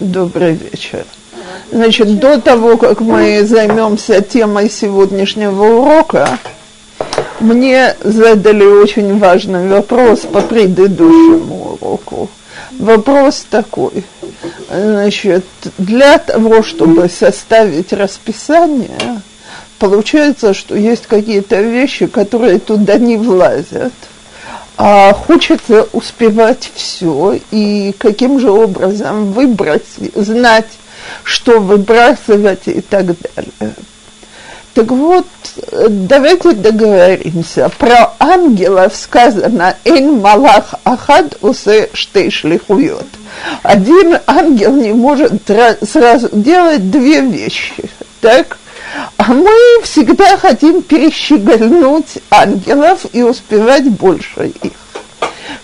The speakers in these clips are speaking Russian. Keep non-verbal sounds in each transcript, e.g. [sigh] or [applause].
Добрый вечер. Значит, до того, как мы займемся темой сегодняшнего урока, мне задали очень важный вопрос по предыдущему уроку. Вопрос такой. Значит, для того, чтобы составить расписание, получается, что есть какие-то вещи, которые туда не влазят – а хочется успевать все, и каким же образом выбрать, знать, что выбрасывать и так далее. Так вот, давайте договоримся. Про ангелов сказано «Эн малах ахад усе штейшлихует». Один ангел не может сразу делать две вещи. Так? А мы всегда хотим перещегольнуть ангелов и успевать больше их.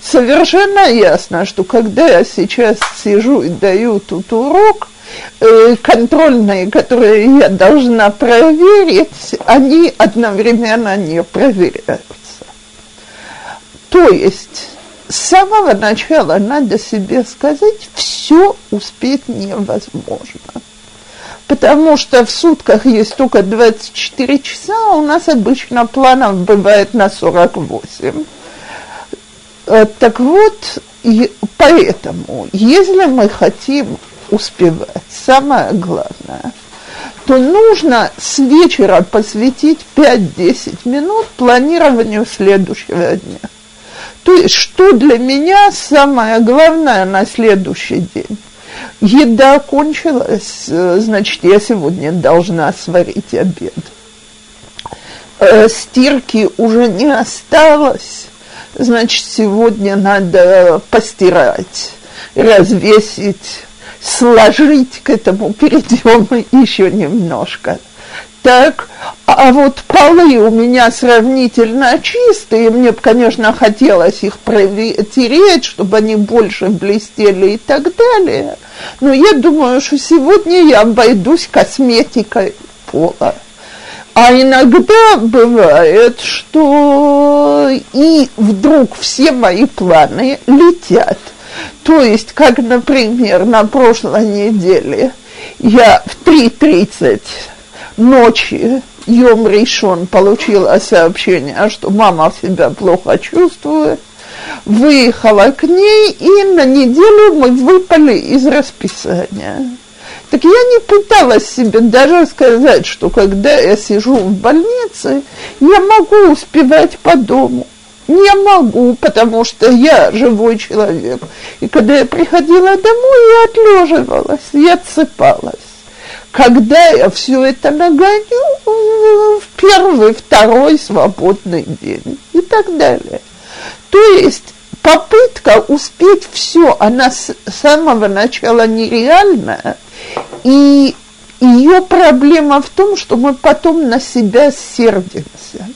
Совершенно ясно, что когда я сейчас сижу и даю тут урок, э, контрольные, которые я должна проверить, они одновременно не проверяются. То есть с самого начала надо себе сказать, все успеть невозможно потому что в сутках есть только 24 часа, а у нас обычно планов бывает на 48. Э, так вот, поэтому, если мы хотим успевать, самое главное, то нужно с вечера посвятить 5-10 минут планированию следующего дня. То есть, что для меня самое главное на следующий день? Еда кончилась, э, значит, я сегодня должна сварить обед. Э, стирки уже не осталось, значит, сегодня надо постирать, развесить, сложить, к этому перейдем [laughs] еще немножко – так, а вот полы у меня сравнительно чистые, мне конечно, хотелось их протереть, чтобы они больше блестели и так далее. Но я думаю, что сегодня я обойдусь косметикой пола. А иногда бывает, что и вдруг все мои планы летят. То есть, как, например, на прошлой неделе я в 3.30 ночи Йом Ришон получила сообщение, что мама себя плохо чувствует, выехала к ней, и на неделю мы выпали из расписания. Так я не пыталась себе даже сказать, что когда я сижу в больнице, я могу успевать по дому. Не могу, потому что я живой человек. И когда я приходила домой, я отлеживалась, я отсыпалась когда я все это нагоню в первый, второй свободный день и так далее. То есть попытка успеть все, она с самого начала нереальная, и ее проблема в том, что мы потом на себя сердимся.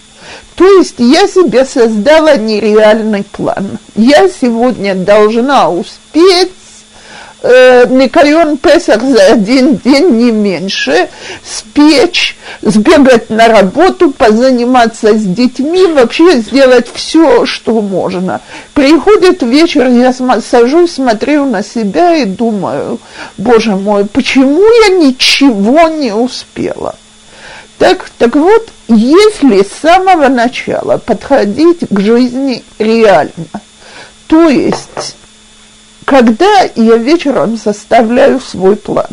То есть я себе создала нереальный план. Я сегодня должна успеть э, Никайон Песах за один день не меньше, спечь, сбегать на работу, позаниматься с детьми, вообще сделать все, что можно. Приходит вечер, я сажусь, смотрю на себя и думаю, боже мой, почему я ничего не успела? Так, так вот, если с самого начала подходить к жизни реально, то есть когда я вечером составляю свой план,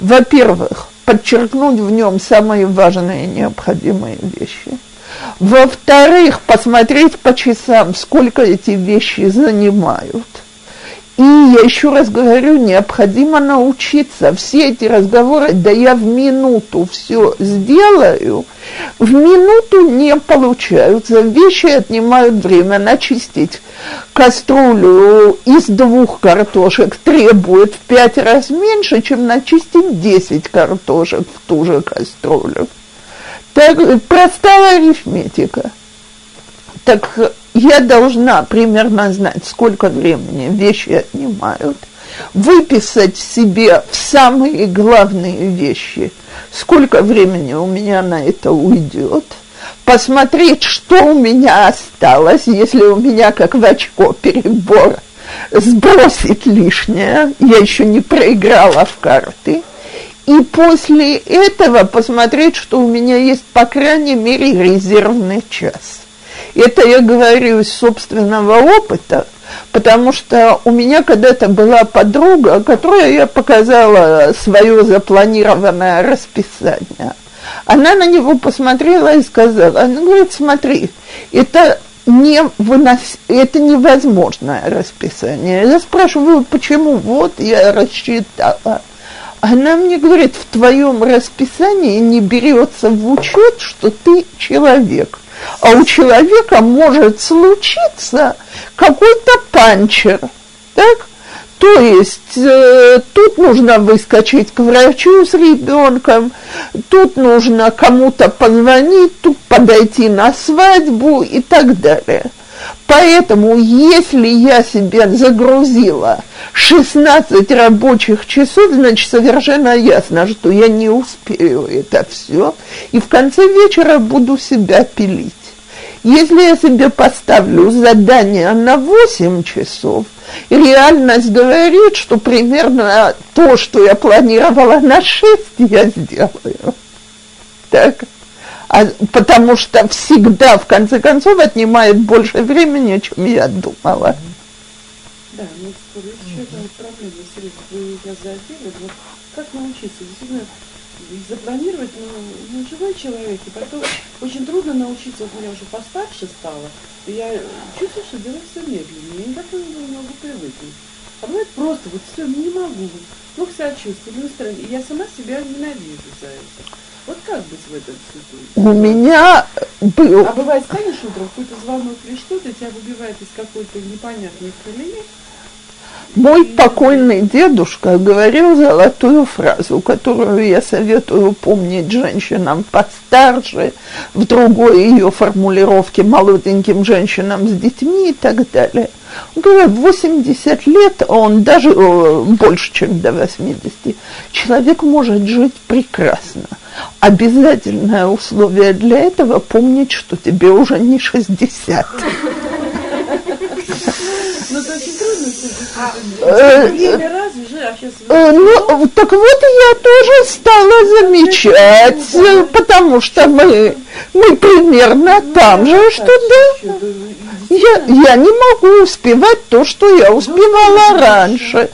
во-первых, подчеркнуть в нем самые важные и необходимые вещи. Во-вторых, посмотреть по часам, сколько эти вещи занимают – и я еще раз говорю, необходимо научиться. Все эти разговоры, да я в минуту все сделаю, в минуту не получаются. Вещи отнимают время. Начистить кастрюлю из двух картошек требует в пять раз меньше, чем начистить десять картошек в ту же кастрюлю. Так, простая арифметика. Так я должна примерно знать, сколько времени вещи отнимают, выписать себе самые главные вещи, сколько времени у меня на это уйдет, посмотреть, что у меня осталось, если у меня, как в очко, перебор, сбросить лишнее, я еще не проиграла в карты, и после этого посмотреть, что у меня есть, по крайней мере, резервный час. Это я говорю из собственного опыта, потому что у меня когда-то была подруга, которой я показала свое запланированное расписание. Она на него посмотрела и сказала, она говорит, смотри, это не вынос... это невозможное расписание. Я спрашиваю, почему? Вот я рассчитала. Она мне говорит, в твоем расписании не берется в учет, что ты человек. А у человека может случиться какой-то панчер, так? То есть э, тут нужно выскочить к врачу с ребенком, тут нужно кому-то позвонить, тут подойти на свадьбу и так далее. Поэтому, если я себя загрузила 16 рабочих часов, значит, совершенно ясно, что я не успею это все, и в конце вечера буду себя пилить. Если я себе поставлю задание на 8 часов, реальность говорит, что примерно то, что я планировала на 6, я сделаю. Так? А, потому что всегда, в конце концов, отнимает больше времени, чем я думала. Да, ну, еще одна проблема, серьезно, вы я задели, вот как научиться, действительно, запланировать, ну, ну, живой человек, и потом очень трудно научиться, вот я уже постарше стала, и я чувствую, что делаю все медленнее, я никак не могу привыкнуть. А бывает просто, вот все, не могу, плохо себя чувствую, настроение, и я сама себя ненавижу за это. Вот как быть в этом ситуации? У меня был... А бывает, станешь утром, какой-то звонок или что-то, тебя выбивает из какой-то непонятной колеи, мой покойный дедушка говорил золотую фразу, которую я советую помнить женщинам постарше, в другой ее формулировке молоденьким женщинам с детьми и так далее. Он говорит, 80 лет, он даже больше, чем до 80, человек может жить прекрасно. Обязательное условие для этого помнить, что тебе уже не 60. Э, э, ну, так вот я тоже стала замечать, потому что мы, мы примерно там же, что да. Я, я не могу успевать то, что я успевала раньше.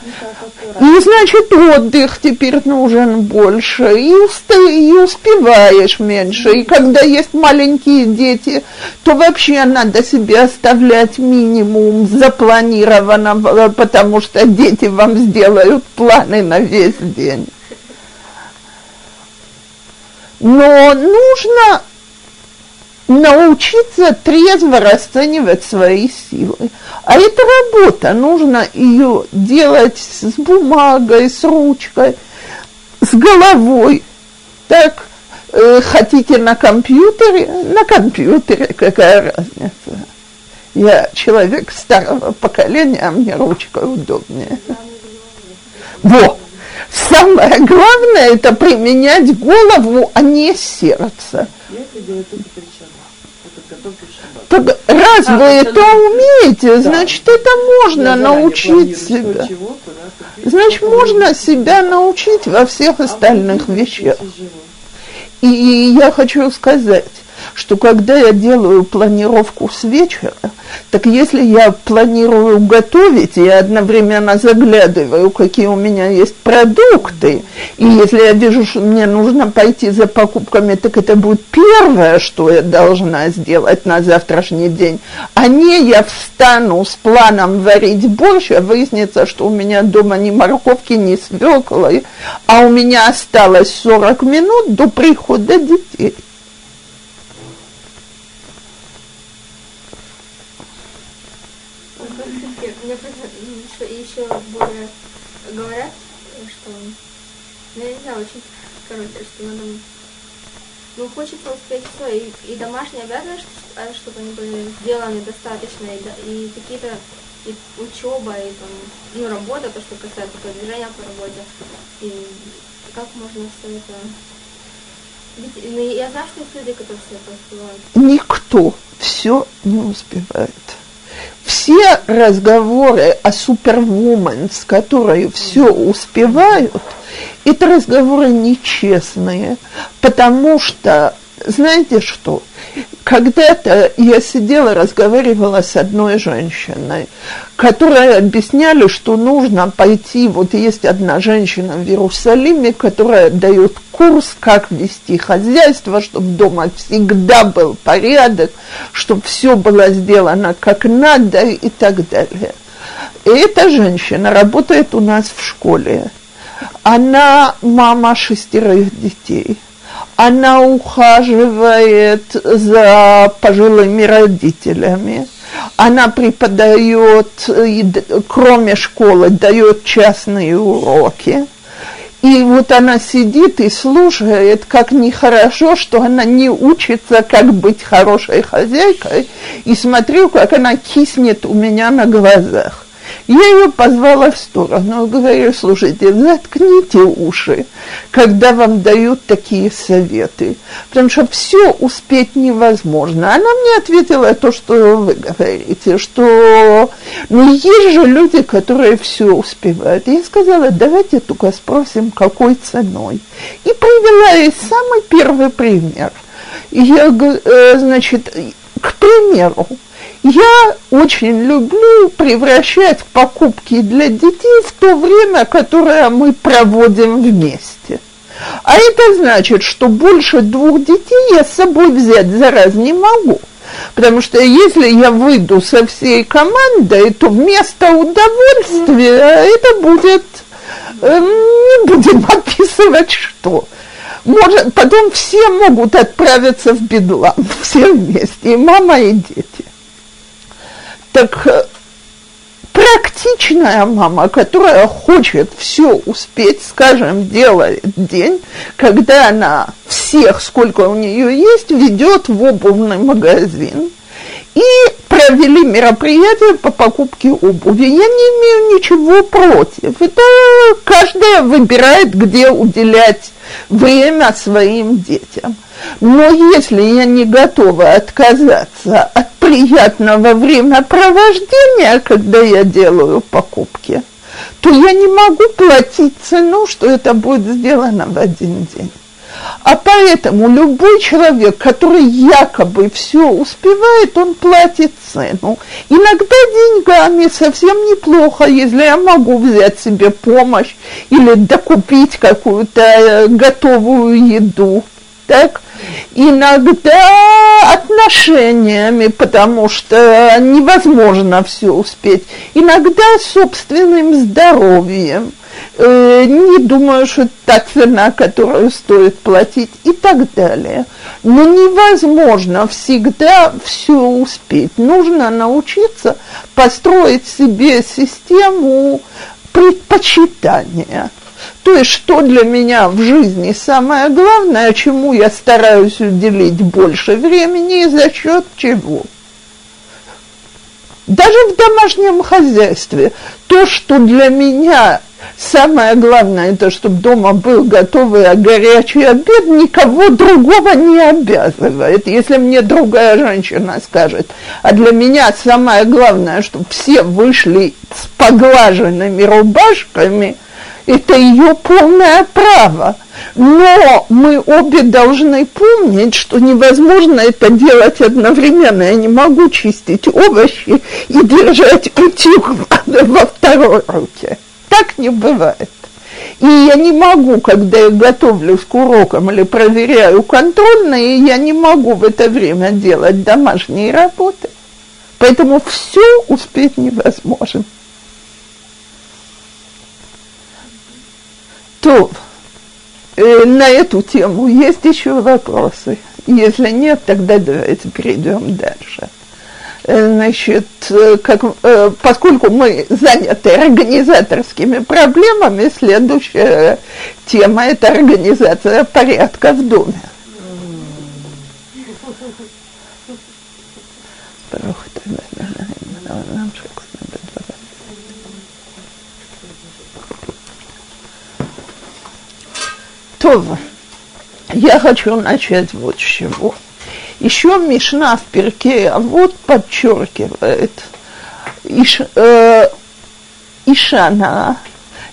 И значит, отдых теперь нужен больше, и, уста, и успеваешь меньше. И когда есть маленькие дети, то вообще надо себе оставлять минимум запланированного, потому что дети вам сделают планы на весь день. Но нужно научиться трезво расценивать свои силы. А это работа, нужно ее делать с бумагой, с ручкой, с головой. Так, э, хотите на компьютере? На компьютере какая разница? Я человек старого поколения, а мне ручка удобнее. Во! Самое главное это применять голову, а не сердце. Делаю только так раз а, вы это умеете, да. значит, это можно Я научить себя. Чего, значит, можно себя научить во всех а остальных вещах. И я хочу сказать, что когда я делаю планировку с вечера, так если я планирую готовить, я одновременно заглядываю, какие у меня есть продукты, и если я вижу, что мне нужно пойти за покупками, так это будет первое, что я должна сделать на завтрашний день, а не я встану с планом варить борщ, а выяснится, что у меня дома ни морковки, ни свеклы, а у меня осталось 40 минут до прихода детей. Что надо, ну, хочется успеть все, и, и домашние обязанности, а, чтобы они были сделаны достаточно, и, и какие-то и учеба, и там, ну, работа, то, что касается продвижения по работе, и как можно все это... Ведь, ну, я знаю, что есть люди, которые все это успевают. Никто все не успевает. Все разговоры о супервумен, с которой все успевают, это разговоры нечестные, потому что, знаете что, когда-то я сидела, разговаривала с одной женщиной, которая объясняли, что нужно пойти, вот есть одна женщина в Иерусалиме, которая дает курс, как вести хозяйство, чтобы дома всегда был порядок, чтобы все было сделано как надо и так далее. И эта женщина работает у нас в школе. Она мама шестерых детей – она ухаживает за пожилыми родителями, она преподает, кроме школы, дает частные уроки. И вот она сидит и слушает, как нехорошо, что она не учится, как быть хорошей хозяйкой. И смотрю, как она киснет у меня на глазах. Я ее позвала в сторону, говорю, слушайте, заткните уши, когда вам дают такие советы, потому что все успеть невозможно. Она мне ответила то, что вы говорите, что ну, есть же люди, которые все успевают. Я сказала, давайте только спросим, какой ценой. И привела ей самый первый пример. Я, э, значит, к примеру, я очень люблю превращать покупки для детей в то время, которое мы проводим вместе. А это значит, что больше двух детей я с собой взять за раз не могу. Потому что если я выйду со всей командой, то вместо удовольствия это будет, э, не будем [laughs] описывать что. Может, потом все могут отправиться в бедлам, [laughs] все вместе, и мама, и дети. Так э, практичная мама, которая хочет все успеть, скажем, делает день, когда она всех, сколько у нее есть, ведет в обувный магазин и провели мероприятие по покупке обуви. Я не имею ничего против. Это каждая выбирает, где уделять время своим детям. Но если я не готова отказаться от приятного времяпровождения, когда я делаю покупки, то я не могу платить цену, что это будет сделано в один день. А поэтому любой человек, который якобы все успевает, он платит цену. Иногда деньгами совсем неплохо, если я могу взять себе помощь или докупить какую-то э, готовую еду. Так? Иногда отношениями, потому что невозможно все успеть. Иногда собственным здоровьем – не думаю, что это та цена, которую стоит платить и так далее. Но невозможно всегда все успеть. Нужно научиться построить себе систему предпочитания. То есть, что для меня в жизни самое главное, чему я стараюсь уделить больше времени и за счет чего. Даже в домашнем хозяйстве то, что для меня Самое главное, это чтобы дома был готовый а горячий обед, никого другого не обязывает. Если мне другая женщина скажет, а для меня самое главное, чтобы все вышли с поглаженными рубашками, это ее полное право. Но мы обе должны помнить, что невозможно это делать одновременно. Я не могу чистить овощи и держать утюг [laughs] во второй руке. Так не бывает. И я не могу, когда я готовлюсь к урокам или проверяю контрольные, я не могу в это время делать домашние работы. Поэтому все успеть невозможно. То э, на эту тему есть еще вопросы. Если нет, тогда давайте перейдем дальше. Э, значит, э, как, э, поскольку мы заняты организаторскими проблемами, следующая тема – это организация порядка в доме. То я хочу начать вот с чего. Еще Мишна в перке, а вот подчеркивает, Иш, э, Ишана,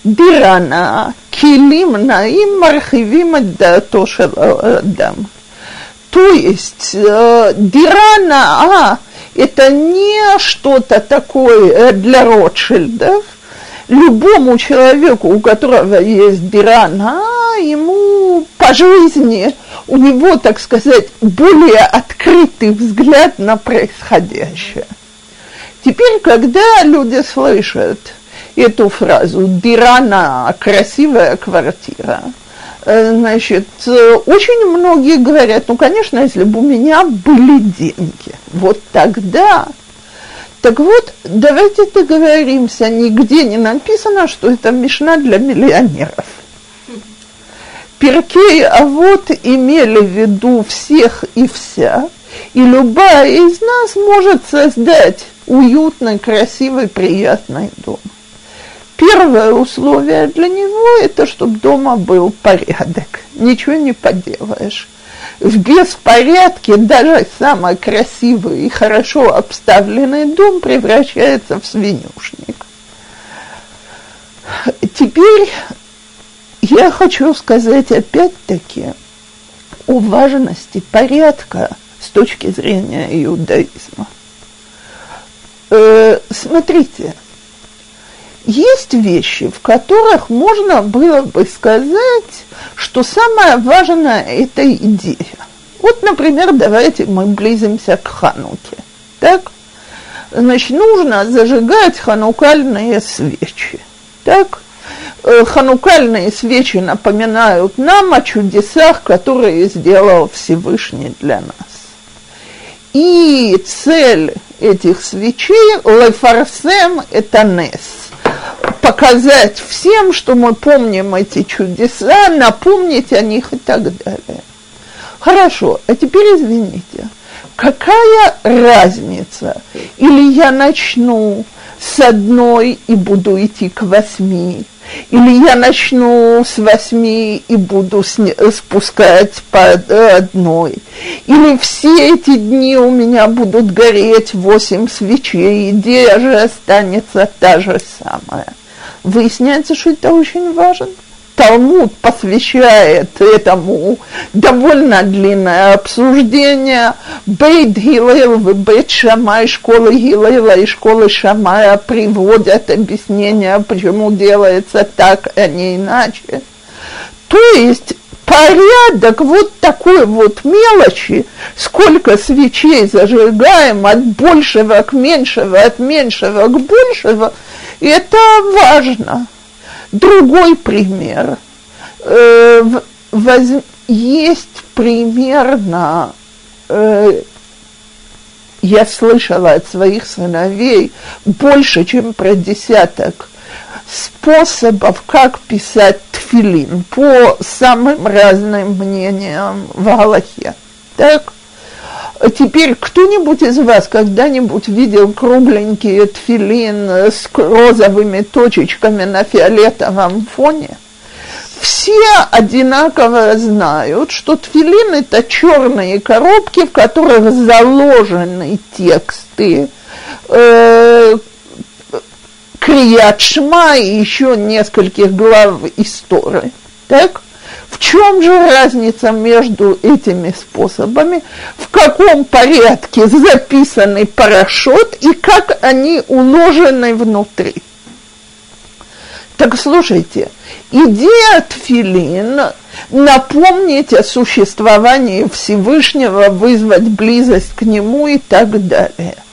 Дирана, Килим, Наим, Мархивим, Датоша, э, дам. То есть э, Дирана, а, это не что-то такое э, для Ротшильдов – Любому человеку, у которого есть дирана, ему по жизни, у него, так сказать, более открытый взгляд на происходящее. Теперь, когда люди слышат эту фразу «дирана» – красивая квартира, э, значит, очень многие говорят, ну, конечно, если бы у меня были деньги, вот тогда. Так вот, давайте договоримся, нигде не написано, что это мешна для миллионеров. Перкей, а вот имели в виду всех и вся, и любая из нас может создать уютный, красивый, приятный дом. Первое условие для него – это чтобы дома был порядок. Ничего не поделаешь. В беспорядке даже самый красивый и хорошо обставленный дом превращается в свинюшник. Теперь я хочу сказать опять-таки о важности порядка с точки зрения иудаизма. Э, смотрите, есть вещи, в которых можно было бы сказать, что самое важное – это идея. Вот, например, давайте мы близимся к Хануке. Так? Значит, нужно зажигать ханукальные свечи. Так? Э, ханукальные свечи напоминают нам о чудесах, которые сделал Всевышний для нас. И цель этих свечей лефарсем это нес. Показать всем, что мы помним эти чудеса, напомнить о них и так далее. Хорошо, а теперь извините, какая разница? Или я начну с одной и буду идти к восьми, или я начну с восьми и буду спускать по одной. Или все эти дни у меня будут гореть восемь свечей, идея же останется та же самая. Выясняется, что это очень важно. Талмуд посвящает этому довольно длинное обсуждение. Бейт Гилел в Бейт Шамай, школы Гилела и школы Шамая приводят объяснения, почему делается так, а не иначе. То есть порядок вот такой вот мелочи, сколько свечей зажигаем от большего к меньшего, от меньшего к большего, это важно. Другой пример. Э, есть примерно, э, я слышала от своих сыновей больше, чем про десяток способов, как писать тфилин по самым разным мнениям в Галахе. Так? Теперь кто-нибудь из вас когда-нибудь видел кругленький тфилин с розовыми точечками на фиолетовом фоне? Все одинаково знают, что тфилин это черные коробки, в которых заложены тексты э, Крият Шма и еще нескольких глав истории. Так? Чем же разница между этими способами? В каком порядке записаны парашют и как они уложены внутри? Так слушайте, идея тфилин напомнить о существовании Всевышнего, вызвать близость к Нему и так далее –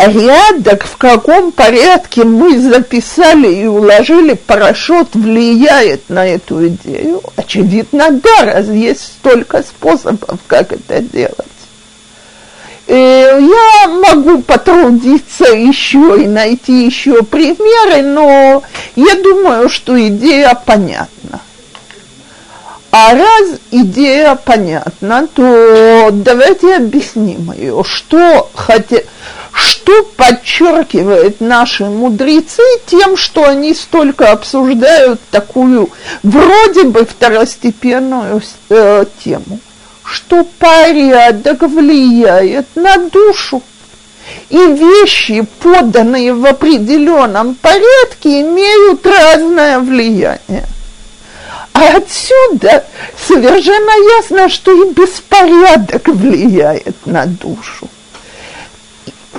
порядок, в каком порядке мы записали и уложили парашют, влияет на эту идею? Очевидно, да, раз есть столько способов, как это делать. И я могу потрудиться еще и найти еще примеры, но я думаю, что идея понятна. А раз идея понятна, то давайте объясним ее, что хотя, что подчеркивает наши мудрецы тем, что они столько обсуждают такую вроде бы второстепенную э, тему, что порядок влияет на душу. И вещи, поданные в определенном порядке, имеют разное влияние. А отсюда совершенно ясно, что и беспорядок влияет на душу.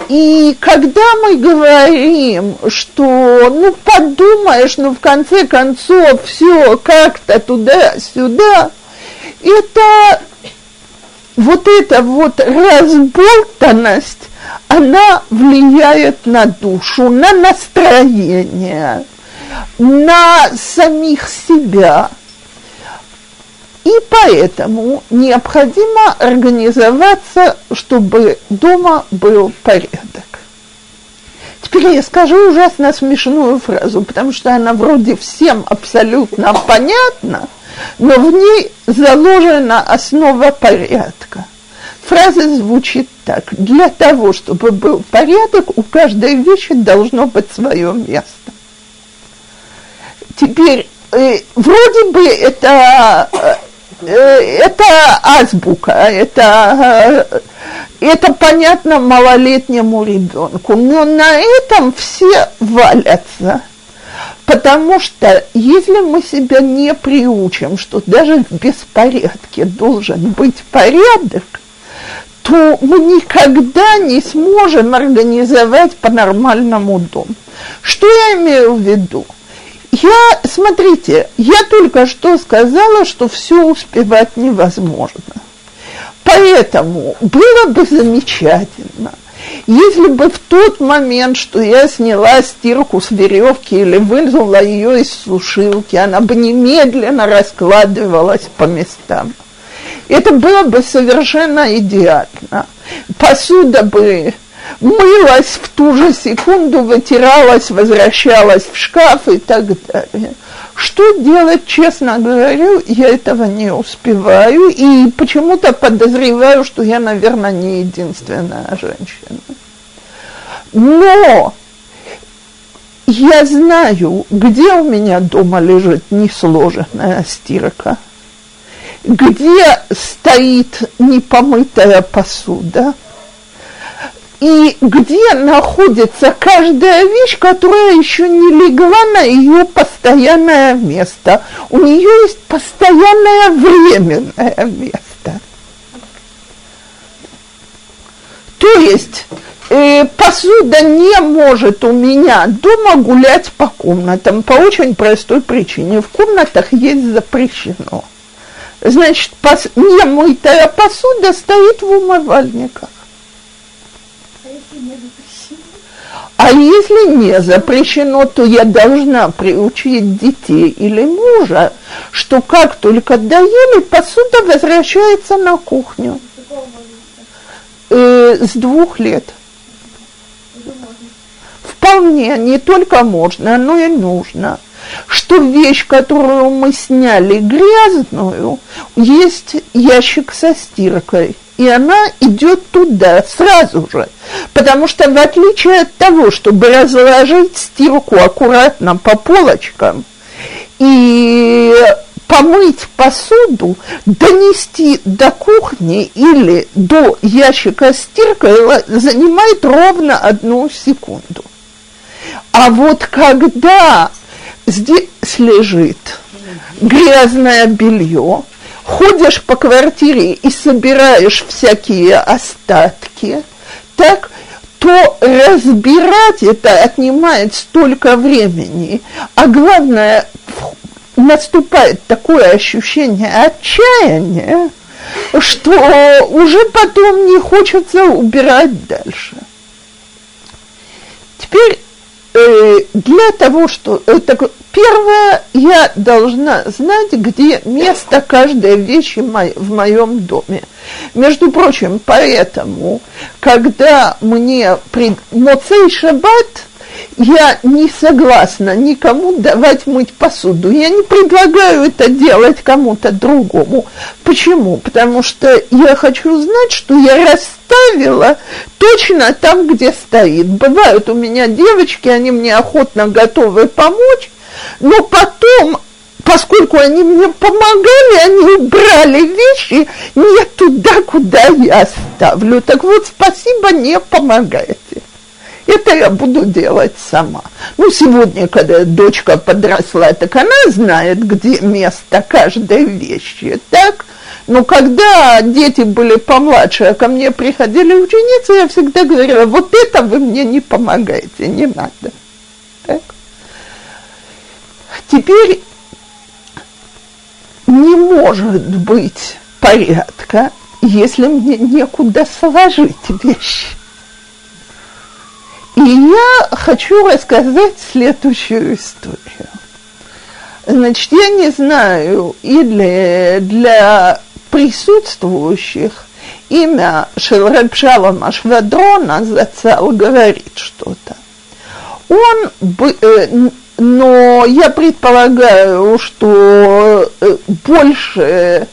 И когда мы говорим, что, ну, подумаешь, ну, в конце концов, все как-то туда-сюда, это вот эта вот разболтанность, она влияет на душу, на настроение, на самих себя. И поэтому необходимо организоваться, чтобы дома был порядок. Теперь я скажу ужасно смешную фразу, потому что она вроде всем абсолютно понятна, но в ней заложена основа порядка. Фраза звучит так. Для того, чтобы был порядок, у каждой вещи должно быть свое место. Теперь, э, вроде бы это, э, это азбука, это, э, это понятно малолетнему ребенку, но на этом все валятся. Потому что если мы себя не приучим, что даже в беспорядке должен быть порядок, то мы никогда не сможем организовать по-нормальному дом. Что я имею в виду? Я, смотрите, я только что сказала, что все успевать невозможно. Поэтому было бы замечательно, если бы в тот момент, что я сняла стирку с веревки или вынула ее из сушилки, она бы немедленно раскладывалась по местам. Это было бы совершенно идеально. Посуда бы мылась в ту же секунду, вытиралась, возвращалась в шкаф и так далее. Что делать, честно говорю, я этого не успеваю и почему-то подозреваю, что я, наверное, не единственная женщина. Но я знаю, где у меня дома лежит несложенная стирка, где стоит непомытая посуда – и где находится каждая вещь, которая еще не легла на ее постоянное место. У нее есть постоянное временное место. То есть э, посуда не может у меня дома гулять по комнатам по очень простой причине. В комнатах есть запрещено. Значит, пос, немытая посуда стоит в умывальниках. А если не запрещено, то я должна приучить детей или мужа, что как только доели, посуда возвращается на кухню. Э, с двух лет. Вполне, не только можно, но и нужно. Что вещь, которую мы сняли грязную, есть ящик со стиркой – и она идет туда сразу же. Потому что в отличие от того, чтобы разложить стирку аккуратно по полочкам и помыть посуду, донести до кухни или до ящика стирка занимает ровно одну секунду. А вот когда здесь лежит грязное белье, ходишь по квартире и собираешь всякие остатки, так, то разбирать это отнимает столько времени. А главное, наступает такое ощущение отчаяния, что уже потом не хочется убирать дальше. Теперь для того, что это Первое, я должна знать, где место каждой вещи в моем доме. Между прочим, поэтому, когда мне при Моцей Шаббат, я не согласна никому давать мыть посуду. Я не предлагаю это делать кому-то другому. Почему? Потому что я хочу знать, что я расставила точно там, где стоит. Бывают у меня девочки, они мне охотно готовы помочь, но потом, поскольку они мне помогали, они убрали вещи не туда, куда я ставлю. Так вот, спасибо, не помогаете. Это я буду делать сама. Ну, сегодня, когда дочка подросла, так она знает, где место каждой вещи, так? Но когда дети были помладше, а ко мне приходили ученицы, я всегда говорила, вот это вы мне не помогаете, не надо. Так? Теперь не может быть порядка, если мне некуда сложить вещи. И я хочу рассказать следующую историю. Значит, я не знаю, или для присутствующих имя Шелрабшалама Швадрона Зацал говорит что-то. Он, э, но я предполагаю, что э, больше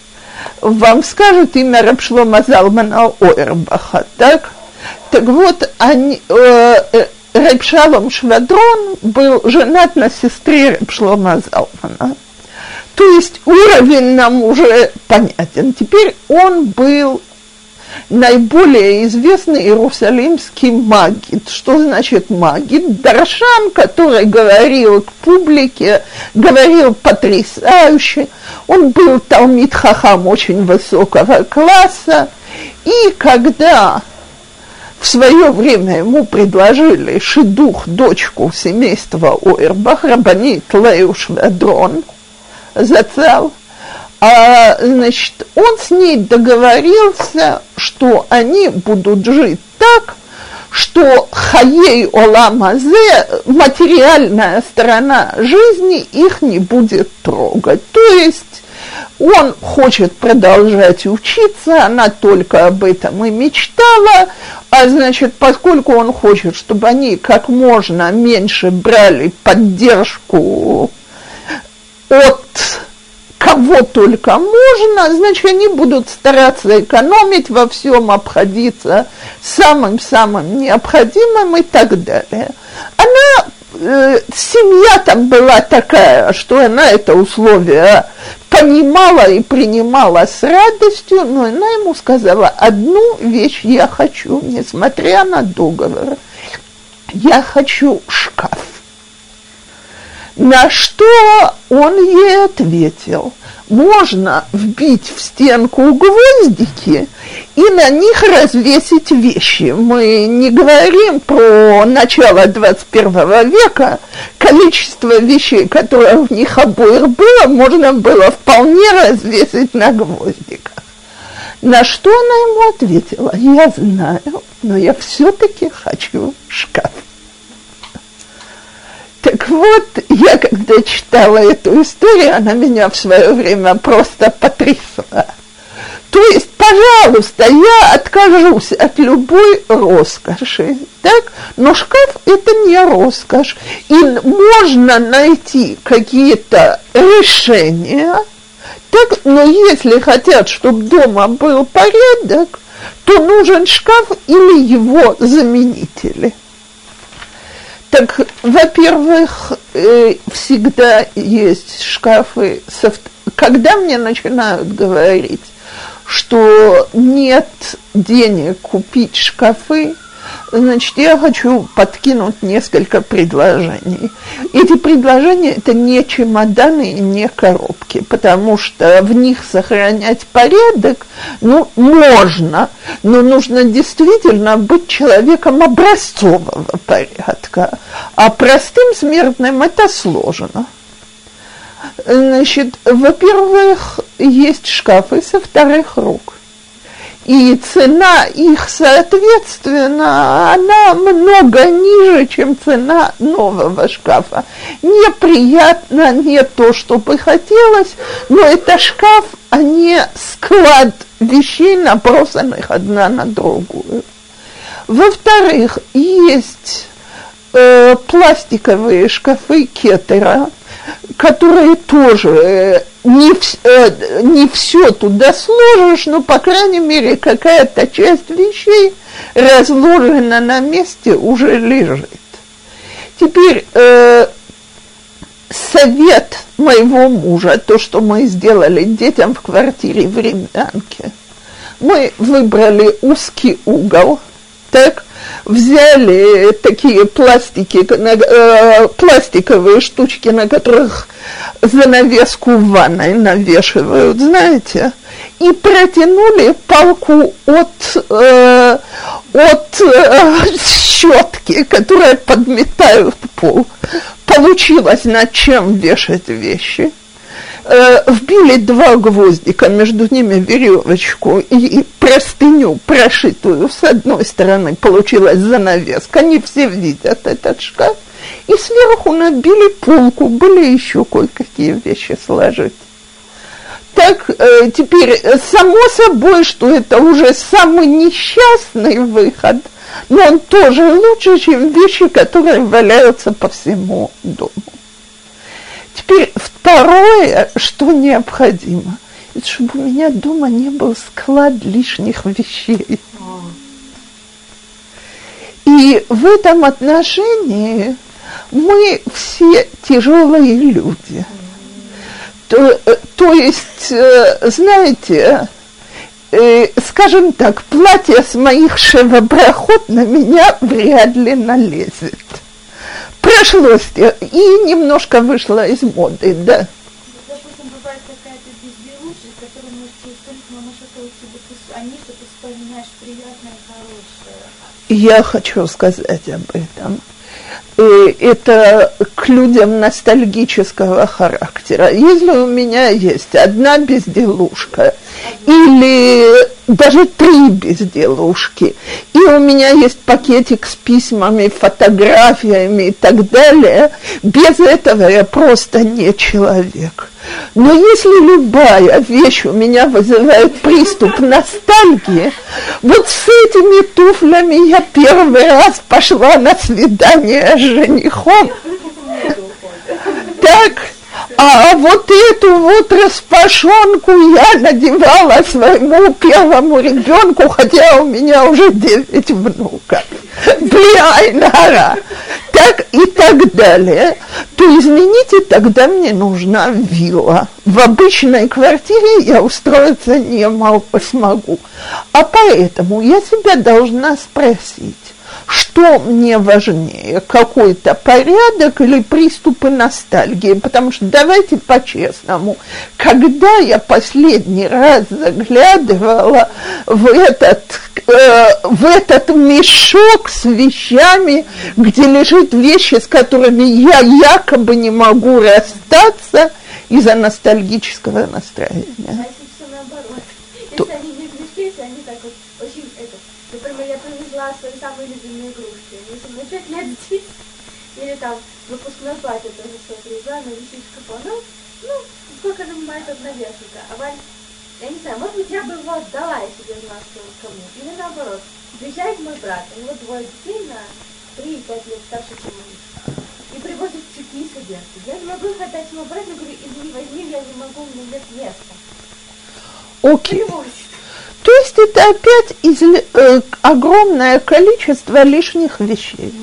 вам скажет имя Рабшлома Залмана Ойрбаха, так? Так вот, они, э, э, Швадрон был женат на сестре Рабшлома Залмана. То есть уровень нам уже понятен. Теперь он был наиболее известный иерусалимский магит. Что значит магит? Даршан, который говорил к публике, говорил потрясающе. Он был Талмит Хахам очень высокого класса. И когда в свое время ему предложили шедух дочку семейства Ойрбах, Рабанит Леуш Ведрон – зацал, а, значит, он с ней договорился, что они будут жить так, что хаей оламазе, материальная сторона жизни их не будет трогать. То есть он хочет продолжать учиться, она только об этом и мечтала, а значит, поскольку он хочет, чтобы они как можно меньше брали поддержку от кого только можно, значит, они будут стараться экономить во всем, обходиться самым-самым необходимым и так далее. Она, э, семья там была такая, что она это условие понимала и принимала с радостью, но она ему сказала, одну вещь я хочу, несмотря на договор, я хочу шкаф. На что он ей ответил, можно вбить в стенку гвоздики и на них развесить вещи. Мы не говорим про начало 21 века. Количество вещей, которые в них обоих было, можно было вполне развесить на гвоздиках. На что она ему ответила, я знаю, но я все-таки хочу шкаф. Так вот, я когда читала эту историю, она меня в свое время просто потрясла. То есть, пожалуйста, я откажусь от любой роскоши, так? Но шкаф – это не роскошь. И можно найти какие-то решения, так? Но если хотят, чтобы дома был порядок, то нужен шкаф или его заменители – так, во-первых, э, всегда есть шкафы. Когда мне начинают говорить, что нет денег купить шкафы, Значит, я хочу подкинуть несколько предложений. Эти предложения – это не чемоданы и не коробки, потому что в них сохранять порядок, ну, можно, но нужно действительно быть человеком образцового порядка, а простым смертным это сложно. Значит, во-первых, есть шкафы со вторых рук и цена их, соответственно, она много ниже, чем цена нового шкафа. Неприятно, не то, что бы хотелось, но это шкаф, а не склад вещей, набросанных одна на другую. Во-вторых, есть э, пластиковые шкафы кетера, которые тоже э, не, э, не все туда сложишь, но, по крайней мере, какая-то часть вещей разложена на месте, уже лежит. Теперь э, совет моего мужа, то, что мы сделали детям в квартире в Ремянке, мы выбрали узкий угол, так, взяли такие пластики, э, пластиковые штучки, на которых занавеску в ванной навешивают, знаете, и протянули палку от, э, от э, щетки, которая подметают пол. Получилось над чем вешать вещи – э, вбили два гвоздика, между ними веревочку и простыню, прошитую с одной стороны, получилась занавеска, они все видят этот шкаф, и сверху набили полку, были еще кое-какие вещи сложить. Так, э, теперь, само собой, что это уже самый несчастный выход, но он тоже лучше, чем вещи, которые валяются по всему дому. Теперь второе, что необходимо, это чтобы у меня дома не был склад лишних вещей. И в этом отношении мы все тяжелые люди. То, то есть, э, знаете, э, скажем так, платье с моих шевобрахот на меня вряд ли налезет прошлось и немножко вышло из моды, да. Допустим, бывает какая-то безделушка, которую но вспоминаешь приятное, хорошее. Я хочу сказать об этом. И это к людям ностальгического характера. Если у меня есть одна безделушка или даже три безделушки, и у меня есть пакетик с письмами, фотографиями и так далее, без этого я просто не человек. Но если любая вещь у меня вызывает приступ ностальгии, вот с этими туфлями я первый раз пошла на свидание с женихом. Так, а вот эту вот распашонку я надевала своему первому ребенку, хотя у меня уже девять внуков. Блиайнара. Так и так далее. То извините, тогда мне нужна вилла. В обычной квартире я устроиться не смогу. А поэтому я себя должна спросить, что мне важнее, какой-то порядок или приступы ностальгии, потому что давайте по-честному, когда я последний раз заглядывала в этот, э, в этот мешок с вещами, где лежат вещи, с которыми я якобы не могу расстаться из-за ностальгического настроения. Если все наоборот, если они не вещи, они так вот очень это, например, я привезла свои самые любимые пять лет здесь, или там выпускной платье тоже все привезла, на висит в шкафу. Ну, ну, сколько занимает одна вешалка. А Валь, я не знаю, может быть, я бы его отдала, если бы знала, что кому. Или наоборот, приезжает мой брат, у него двое детей на 3-5 лет старше, чем он. И привозит цветы и содержит. Я не могу их отдать ему брать, я говорю, извини, возьми, я не могу, у меня нет места. Окей. Okay. То есть это опять из, э, огромное количество лишних вещей.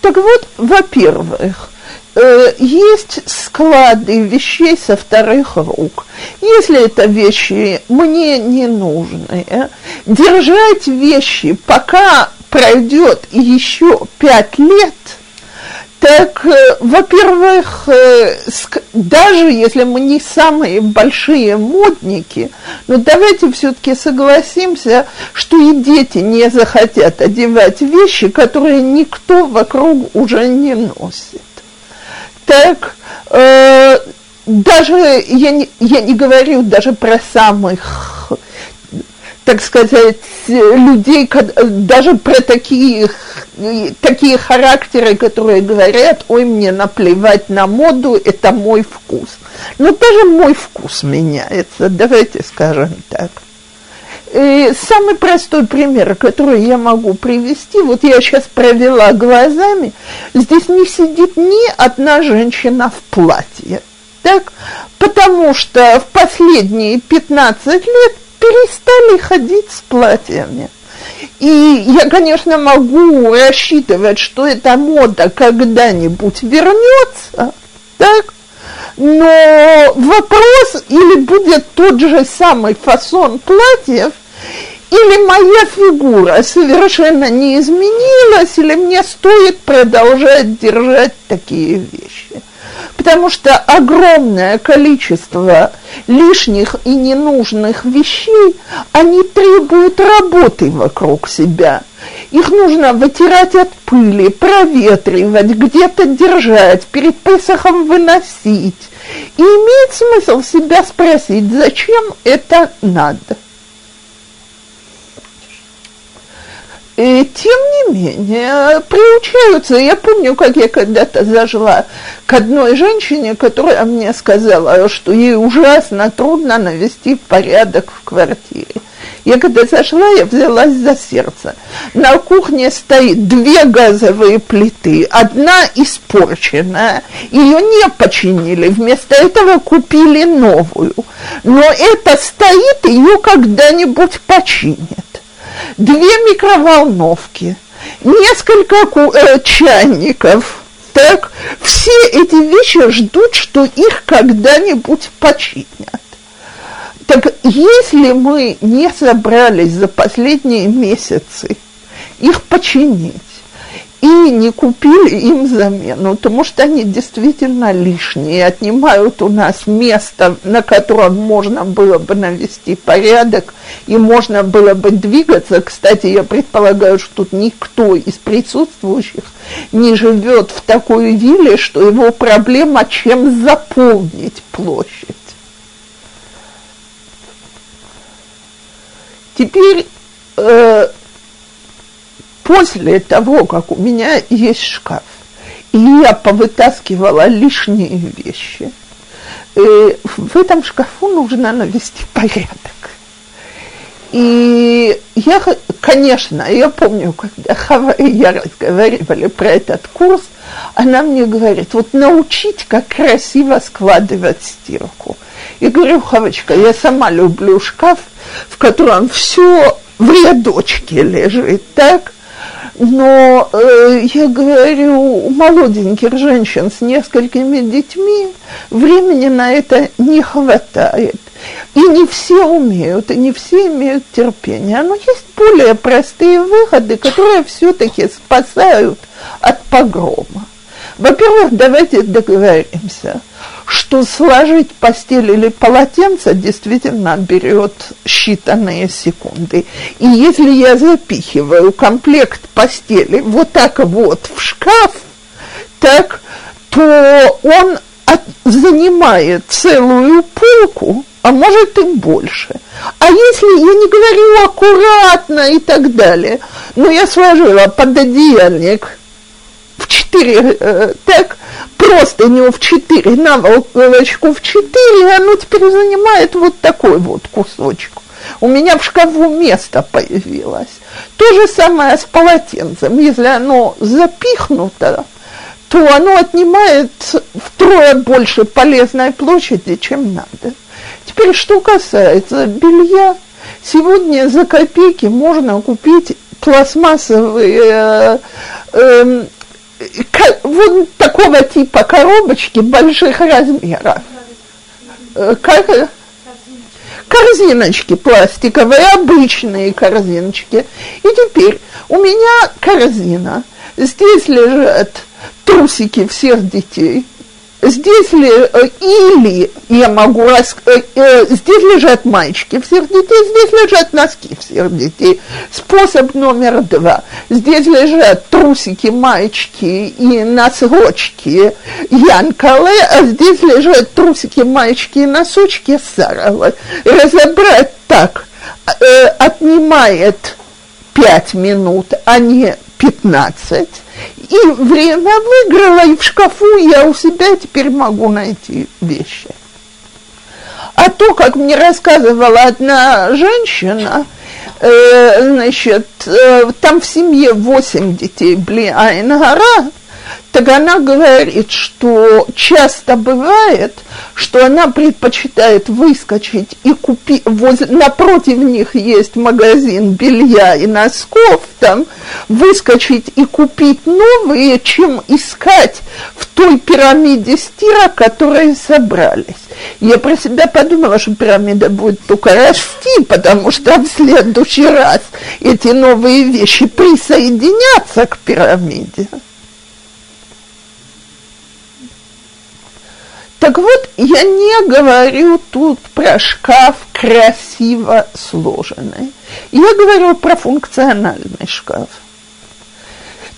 Так вот, во-первых, э, есть склады вещей со вторых рук. Если это вещи мне не нужные, держать вещи, пока пройдет еще пять лет – так, э, во-первых, э, даже если мы не самые большие модники, но давайте все-таки согласимся, что и дети не захотят одевать вещи, которые никто вокруг уже не носит. Так, э, даже я не, я не говорю даже про самых так сказать, людей, даже про такие, такие характеры, которые говорят, ой, мне наплевать на моду, это мой вкус. Но даже мой вкус меняется, давайте скажем так. И самый простой пример, который я могу привести, вот я сейчас провела глазами, здесь не сидит ни одна женщина в платье. Так? Потому что в последние 15 лет перестали ходить с платьями. И я, конечно, могу рассчитывать, что эта мода когда-нибудь вернется, так? Но вопрос, или будет тот же самый фасон платьев, или моя фигура совершенно не изменилась, или мне стоит продолжать держать такие вещи. Потому что огромное количество лишних и ненужных вещей, они требуют работы вокруг себя. Их нужно вытирать от пыли, проветривать, где-то держать, перед Песохом выносить. И имеет смысл себя спросить, зачем это надо. И тем не менее, приучаются. Я помню, как я когда-то зашла к одной женщине, которая мне сказала, что ей ужасно трудно навести порядок в квартире. Я когда зашла, я взялась за сердце. На кухне стоит две газовые плиты, одна испорченная, ее не починили, вместо этого купили новую. Но это стоит, ее когда-нибудь починят две микроволновки, несколько э, чайников, так, все эти вещи ждут, что их когда-нибудь починят. Так если мы не собрались за последние месяцы их починить, и не купили им замену, потому что они действительно лишние, отнимают у нас место, на котором можно было бы навести порядок, и можно было бы двигаться. Кстати, я предполагаю, что тут никто из присутствующих не живет в такой вилле, что его проблема, чем заполнить площадь. Теперь э, после того, как у меня есть шкаф, и я повытаскивала лишние вещи, э, в этом шкафу нужно навести порядок. И я, конечно, я помню, когда Хава и я разговаривали про этот курс, она мне говорит, вот научить, как красиво складывать стирку. И говорю, Хавочка, я сама люблю шкаф, в котором все в рядочке лежит, так? Но э, я говорю, у молоденьких женщин с несколькими детьми времени на это не хватает. И не все умеют, и не все имеют терпение. Но есть более простые выходы, которые все-таки спасают от погрома. Во-первых, давайте договоримся – что сложить постель или полотенце действительно берет считанные секунды. И если я запихиваю комплект постели вот так вот в шкаф, так, то он от, занимает целую полку, а может и больше. А если я не говорю аккуратно и так далее, но я сложила пододеяльник в четыре, э, так, просто не в четыре, наволочку в четыре, оно теперь занимает вот такой вот кусочек. У меня в шкафу место появилось. То же самое с полотенцем. Если оно запихнуто, то оно отнимает втрое больше полезной площади, чем надо. Теперь, что касается белья, сегодня за копейки можно купить пластмассовые э, э, вот такого типа коробочки больших размеров. Э, как? Корзиночки пластиковые, обычные корзиночки. И теперь у меня корзина. Здесь лежат трусики всех детей здесь ли, э, или я могу, рас, э, э, здесь лежат маечки всех детей, здесь лежат носки всех детей. Способ номер два. Здесь лежат трусики, маечки и носочки Янкалы, а здесь лежат трусики, маечки и носочки Саровой. Разобрать так отнимает пять минут, а не пятнадцать и время выиграла, и в шкафу я у себя теперь могу найти вещи. А то, как мне рассказывала одна женщина, э, значит, э, там в семье восемь детей, бли Айнгара, так она говорит, что часто бывает, что она предпочитает выскочить и купить, возле, напротив них есть магазин белья и носков, там выскочить и купить новые, чем искать в той пирамиде стира, которые собрались. Я про себя подумала, что пирамида будет только расти, потому что в следующий раз эти новые вещи присоединятся к пирамиде. Так вот, я не говорю тут про шкаф красиво сложенный. Я говорю про функциональный шкаф.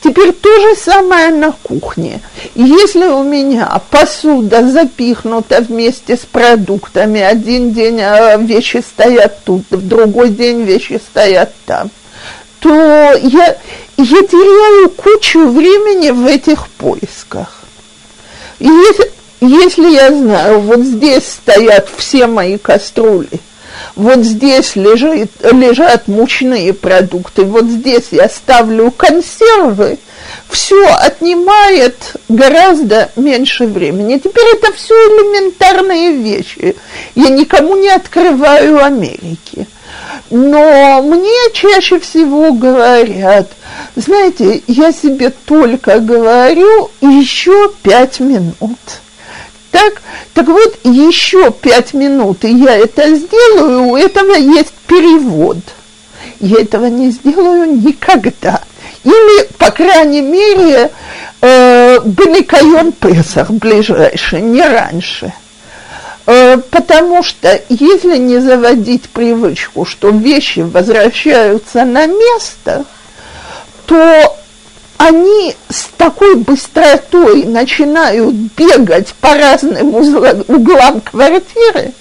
Теперь то же самое на кухне. Если у меня посуда запихнута вместе с продуктами, один день а, вещи стоят тут, в другой день вещи стоят там, то я, я теряю кучу времени в этих поисках. И если, если я знаю, вот здесь стоят все мои кастрюли, вот здесь лежит, лежат мучные продукты, вот здесь я ставлю консервы, все отнимает гораздо меньше времени. Теперь это все элементарные вещи. Я никому не открываю Америки. Но мне чаще всего говорят, знаете, я себе только говорю еще пять минут – так, так вот, еще пять минут, и я это сделаю, у этого есть перевод. Я этого не сделаю никогда. Или, по крайней мере, э, Бенекайон Песах ближайший, не раньше. Э, потому что если не заводить привычку, что вещи возвращаются на место, то они с такой быстротой начинают бегать по разным углам квартиры,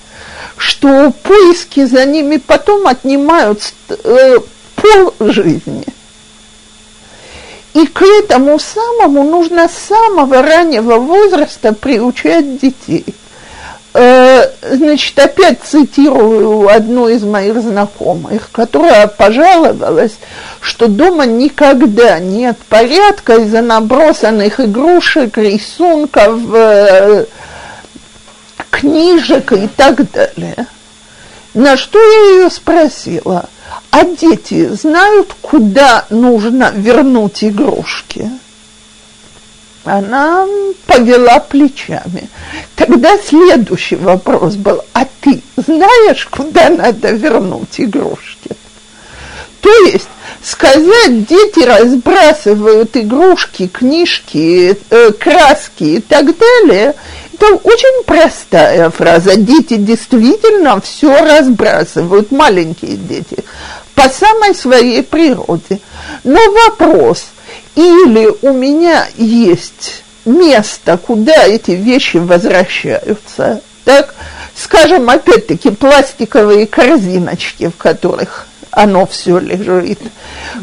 что поиски за ними потом отнимают э, пол жизни. И к этому самому нужно с самого раннего возраста приучать детей – значит, опять цитирую одну из моих знакомых, которая пожаловалась, что дома никогда нет порядка из-за набросанных игрушек, рисунков, э, книжек и так далее. На что я ее спросила, а дети знают, куда нужно вернуть игрушки? Она повела плечами. Тогда следующий вопрос был, а ты знаешь, куда надо вернуть игрушки? То есть сказать, дети разбрасывают игрушки, книжки, э, краски и так далее, это очень простая фраза. Дети действительно все разбрасывают, маленькие дети, по самой своей природе. Но вопрос, или у меня есть место, куда эти вещи возвращаются, так, скажем, опять-таки, пластиковые корзиночки, в которых оно все лежит,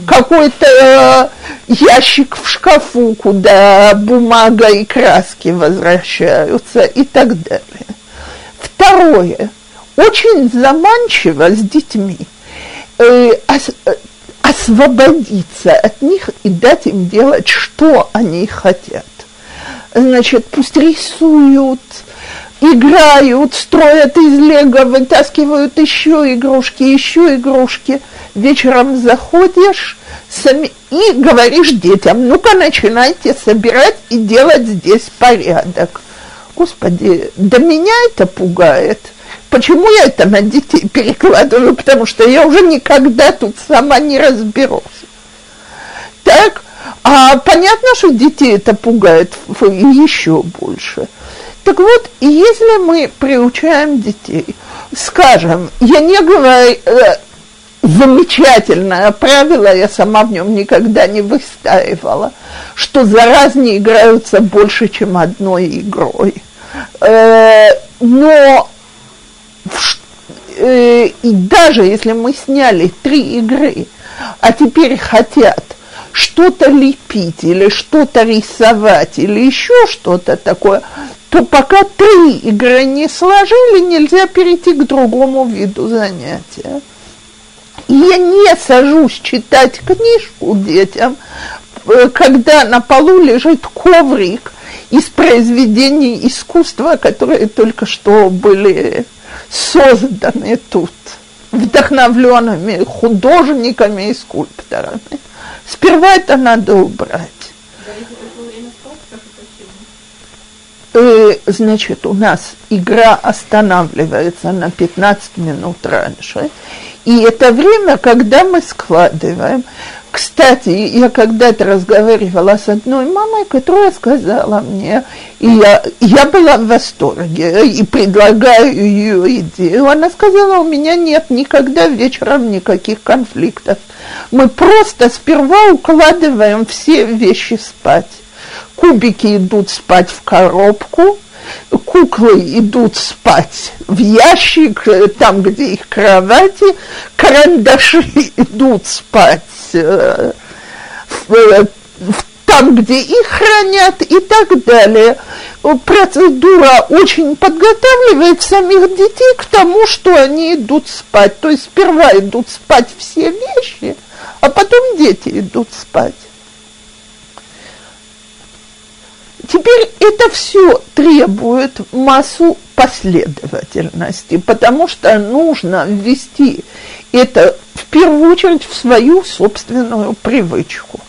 какой-то э, ящик в шкафу, куда бумага и краски возвращаются и так далее. Второе, очень заманчиво с детьми. Э, освободиться от них и дать им делать, что они хотят. Значит, пусть рисуют, играют, строят из лего, вытаскивают еще игрушки, еще игрушки. Вечером заходишь сами, и говоришь детям, ну-ка начинайте собирать и делать здесь порядок. Господи, да меня это пугает – Почему я это на детей перекладываю? Потому что я уже никогда тут сама не разберусь. Так, а понятно, что детей это пугает еще больше. Так вот, если мы приучаем детей, скажем, я не говорю, э, замечательное правило, я сама в нем никогда не выстаивала, что за раз не играются больше, чем одной игрой. Э, но и даже если мы сняли три игры, а теперь хотят что-то лепить или что-то рисовать или еще что-то такое, то пока три игры не сложили, нельзя перейти к другому виду занятия. И я не сажусь читать книжку детям, э, когда на полу лежит коврик из произведений искусства, которые только что были созданы тут, вдохновленными художниками и скульпторами. Сперва это надо убрать. Э, значит, у нас игра останавливается на 15 минут раньше, и это время, когда мы складываем. Кстати, я когда-то разговаривала с одной мамой, которая сказала мне, и я, я была в восторге, и предлагаю ее идею. Она сказала, у меня нет никогда вечером никаких конфликтов. Мы просто сперва укладываем все вещи спать кубики идут спать в коробку, куклы идут спать в ящик, э, там, где их кровати, карандаши [laughs] идут спать э, э, там, где их хранят и так далее. Процедура очень подготавливает самих детей к тому, что они идут спать. То есть сперва идут спать все вещи, а потом дети идут спать. Теперь это все требует массу последовательности, потому что нужно ввести это в первую очередь в свою собственную привычку.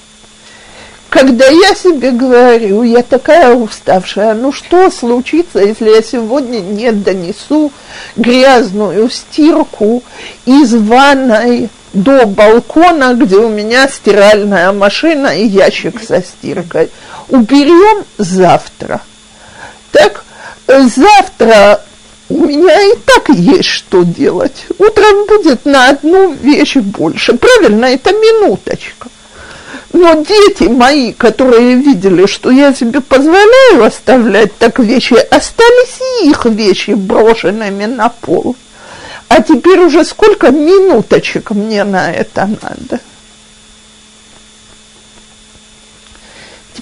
Когда я себе говорю, я такая уставшая, ну что случится, если я сегодня не донесу грязную стирку из ванной до балкона, где у меня стиральная машина и ящик со стиркой. Уберем завтра. Так, завтра у меня и так есть что делать. Утром будет на одну вещь больше. Правильно, это минуточка. Но дети мои, которые видели, что я себе позволяю оставлять так вещи, остались их вещи брошенными на пол. А теперь уже сколько минуточек мне на это надо?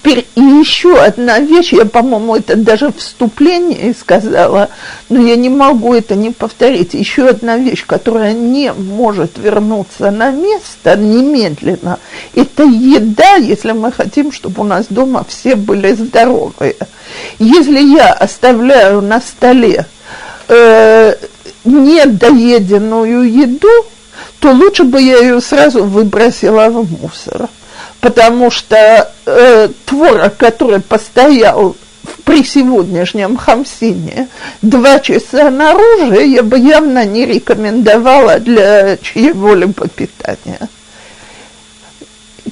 Теперь и еще одна вещь, я, по-моему, это даже вступление сказала, но я не могу это не повторить. Еще одна вещь, которая не может вернуться на место немедленно, это еда, если мы хотим, чтобы у нас дома все были здоровые. Если я оставляю на столе э, недоеденную еду, то лучше бы я ее сразу выбросила в мусор. Потому что э, творог, который постоял при сегодняшнем хамсине два часа наружу, я бы явно не рекомендовала для чьего-либо питания.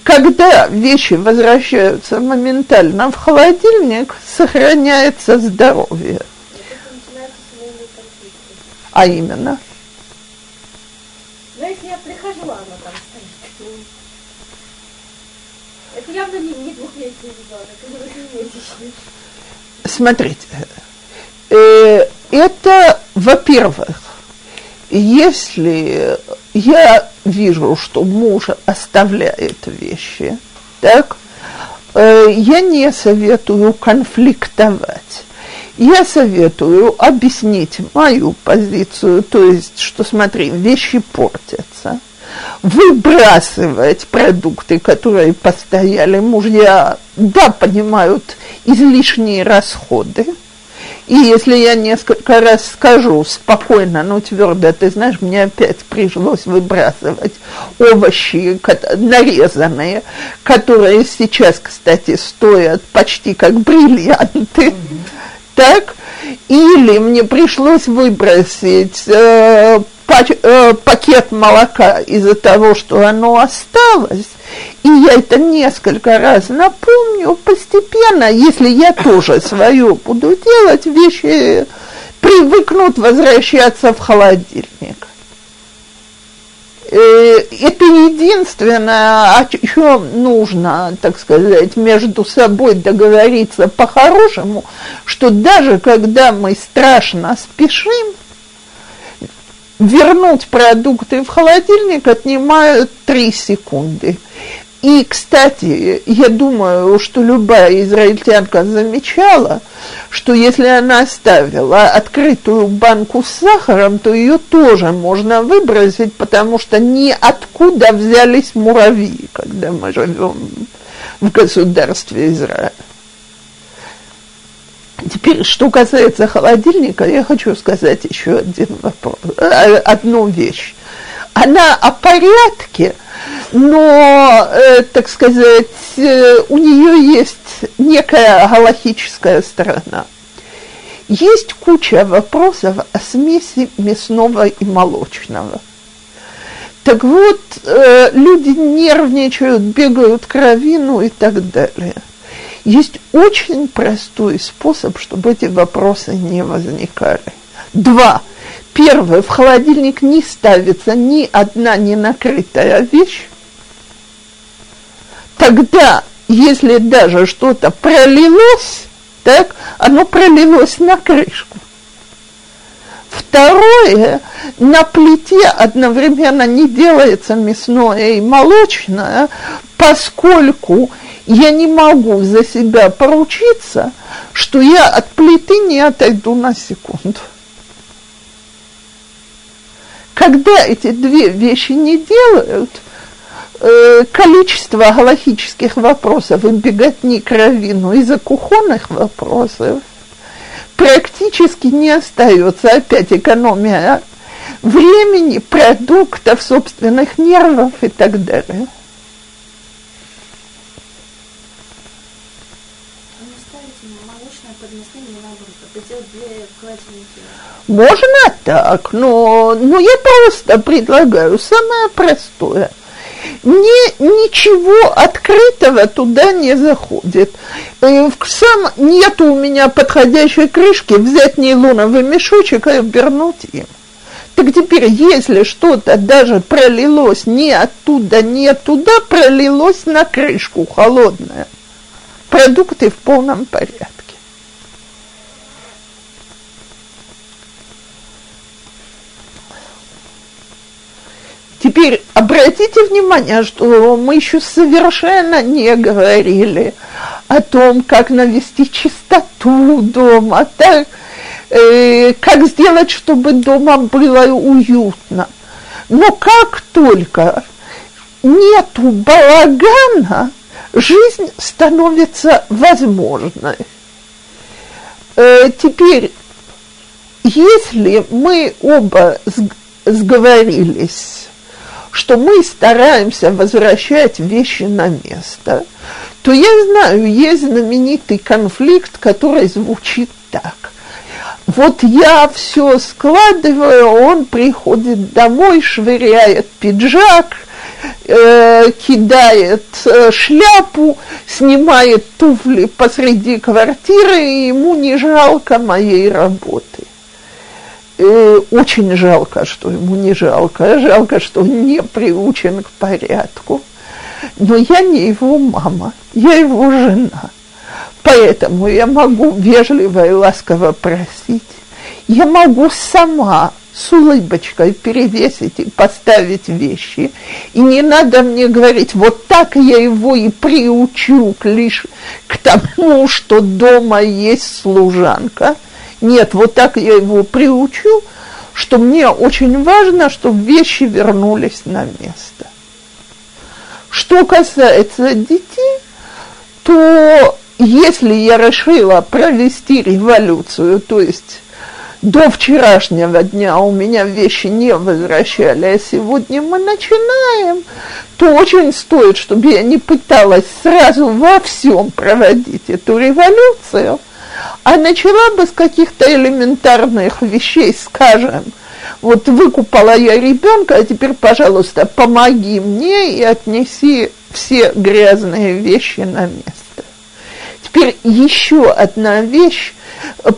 Когда вещи возвращаются моментально в холодильник, сохраняется здоровье а именно? Но если я прихожу, она там стоит. Это явно не, не двухлетний ребенок, восьмимесячный. Смотрите, э, это, во-первых, если я вижу, что муж оставляет вещи, так, э, я не советую конфликтовать я советую объяснить мою позицию, то есть, что смотри, вещи портятся, выбрасывать продукты, которые постояли, мужья, да, понимают излишние расходы, и если я несколько раз скажу спокойно, но твердо, ты знаешь, мне опять пришлось выбрасывать овощи нарезанные, которые сейчас, кстати, стоят почти как бриллианты. Mm-hmm так? Или мне пришлось выбросить э, э, пакет молока из-за того, что оно осталось, и я это несколько раз напомню, постепенно, если я тоже свое буду делать, вещи привыкнут возвращаться в холодильник. Э, это единственное, о чем нужно, так сказать, между собой договориться по-хорошему, что даже когда мы страшно спешим, вернуть продукты в холодильник отнимают 3 секунды. И, кстати, я думаю, что любая израильтянка замечала, что если она оставила открытую банку с сахаром, то ее тоже можно выбросить, потому что ниоткуда взялись муравьи, когда мы живем в государстве Израиль. Теперь, что касается холодильника, я хочу сказать еще один вопрос, э, одну вещь. Она о порядке, но, э, так сказать, э, у нее есть некая галактическая сторона. Есть куча вопросов о смеси мясного и молочного. Так вот, э, люди нервничают, бегают кровину и так далее. Есть очень простой способ, чтобы эти вопросы не возникали. Два. Первое, в холодильник не ставится ни одна не накрытая вещь. Тогда, если даже что-то пролилось, так, оно пролилось на крышку. Второе, на плите одновременно не делается мясное и молочное, поскольку я не могу за себя поручиться, что я от плиты не отойду на секунду. Когда эти две вещи не делают, э, количество галактических вопросов и беготни кровину из-за кухонных вопросов практически не остается. Опять экономия времени, продуктов, собственных нервов и так далее. Можно так, но, но я просто предлагаю самое простое. Не, ничего открытого туда не заходит. Э, сам нет у меня подходящей крышки, взять нейлоновый мешочек и обернуть им. Так теперь, если что-то даже пролилось не оттуда, не туда, пролилось на крышку холодное. Продукты в полном порядке. Теперь обратите внимание, что мы еще совершенно не говорили о том, как навести чистоту дома, так, э, как сделать, чтобы дома было уютно. Но как только нету балагана, жизнь становится возможной. Э, теперь, если мы оба сговорились что мы стараемся возвращать вещи на место, то я знаю, есть знаменитый конфликт, который звучит так. Вот я все складываю, он приходит домой, швыряет пиджак, э, кидает э, шляпу, снимает туфли посреди квартиры, и ему не жалко моей работы э, очень жалко, что ему не жалко, жалко, что он не приучен к порядку. Но я не его мама, я его жена. Поэтому я могу вежливо и ласково просить. Я могу сама с улыбочкой перевесить и поставить вещи. И не надо мне говорить, вот так я его и приучу к, лишь к тому, что дома есть служанка – нет, вот так я его приучу, что мне очень важно, чтобы вещи вернулись на место. Что касается детей, то если я решила провести революцию, то есть до вчерашнего дня у меня вещи не возвращали, а сегодня мы начинаем, то очень стоит, чтобы я не пыталась сразу во всем проводить эту революцию, а начала бы с каких-то элементарных вещей, скажем, вот выкупала я ребенка, а теперь, пожалуйста, помоги мне и отнеси все грязные вещи на место. Теперь еще одна вещь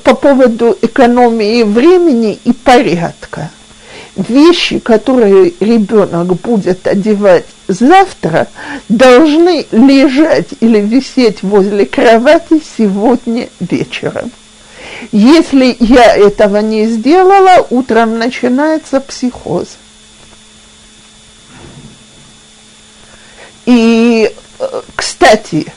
по поводу экономии времени и порядка вещи, которые ребенок будет одевать завтра, должны лежать или висеть возле кровати сегодня вечером. Если я этого не сделала, утром начинается психоз. И кстати, э,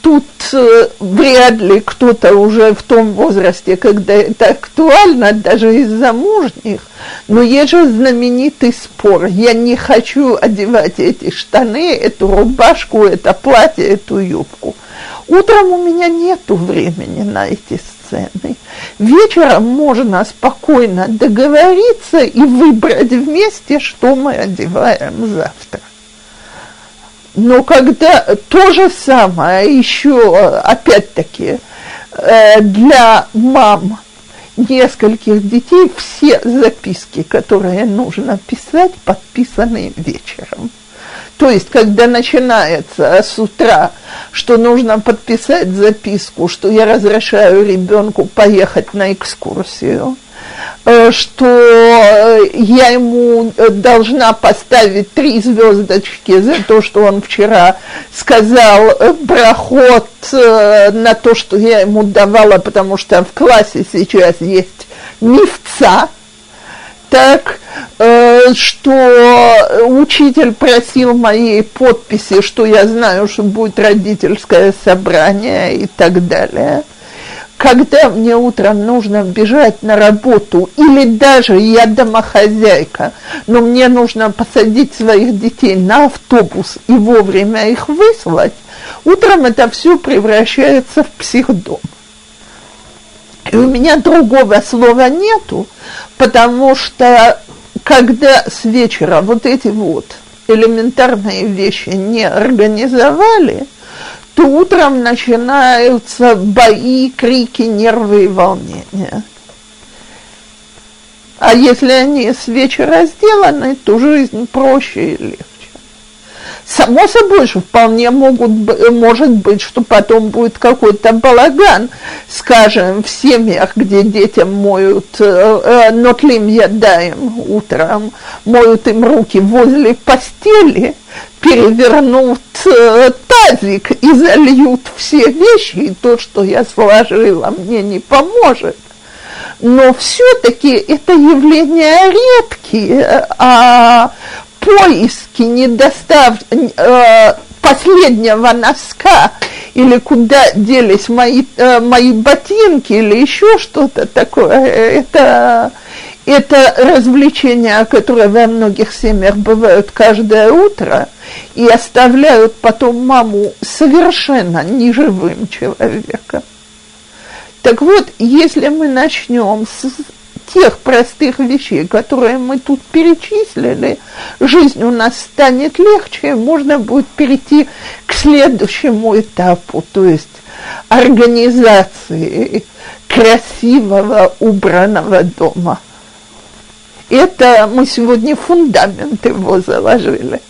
тут э, вряд ли кто-то уже в том возрасте, когда это актуально, даже из замужних, но есть же знаменитый спор. Я не хочу одевать эти штаны, эту рубашку, это платье, эту юбку. Утром у меня нет времени на эти сцены. Вечером можно спокойно договориться и выбрать вместе, что мы одеваем завтра. Но когда то же самое еще, опять-таки, э, для мам нескольких детей, все записки, которые нужно писать, подписаны вечером. То есть, когда начинается с утра, что нужно подписать записку, что я разрешаю ребенку поехать на экскурсию, э, что я ему должна поставить три звездочки за то, что он вчера сказал проход э, на то, что я ему давала, потому что в классе сейчас есть мифца, так, э, что учитель просил моей подписи, что я знаю, что будет родительское собрание и так далее. Когда мне утром нужно бежать на работу, или даже я домохозяйка, но мне нужно посадить своих детей на автобус и вовремя их выслать, утром это все превращается в психдом. И у меня другого слова нету, потому что когда с вечера вот эти вот элементарные вещи не организовали, то утром начинаются бои, крики, нервы и волнения. А если они с вечера сделаны, то жизнь проще и легче. Само собой, что вполне могут, может быть, что потом будет какой-то балаган, скажем, в семьях, где детям моют, э, э, нотлим ядаем утром, моют им руки возле постели, перевернут э, тазик и зальют все вещи, и то, что я сложила, мне не поможет. Но все-таки это явления редкие, а поиски недостав э, последнего носка? Или куда делись мои, э, мои ботинки? Или еще что-то такое, это, это развлечения, которые во многих семьях бывают каждое утро и оставляют потом маму совершенно неживым человеком. Так вот, если мы начнем с тех простых вещей, которые мы тут перечислили, жизнь у нас станет легче, можно будет перейти к следующему этапу, то есть организации красивого убранного дома. Это мы сегодня фундамент его заложили.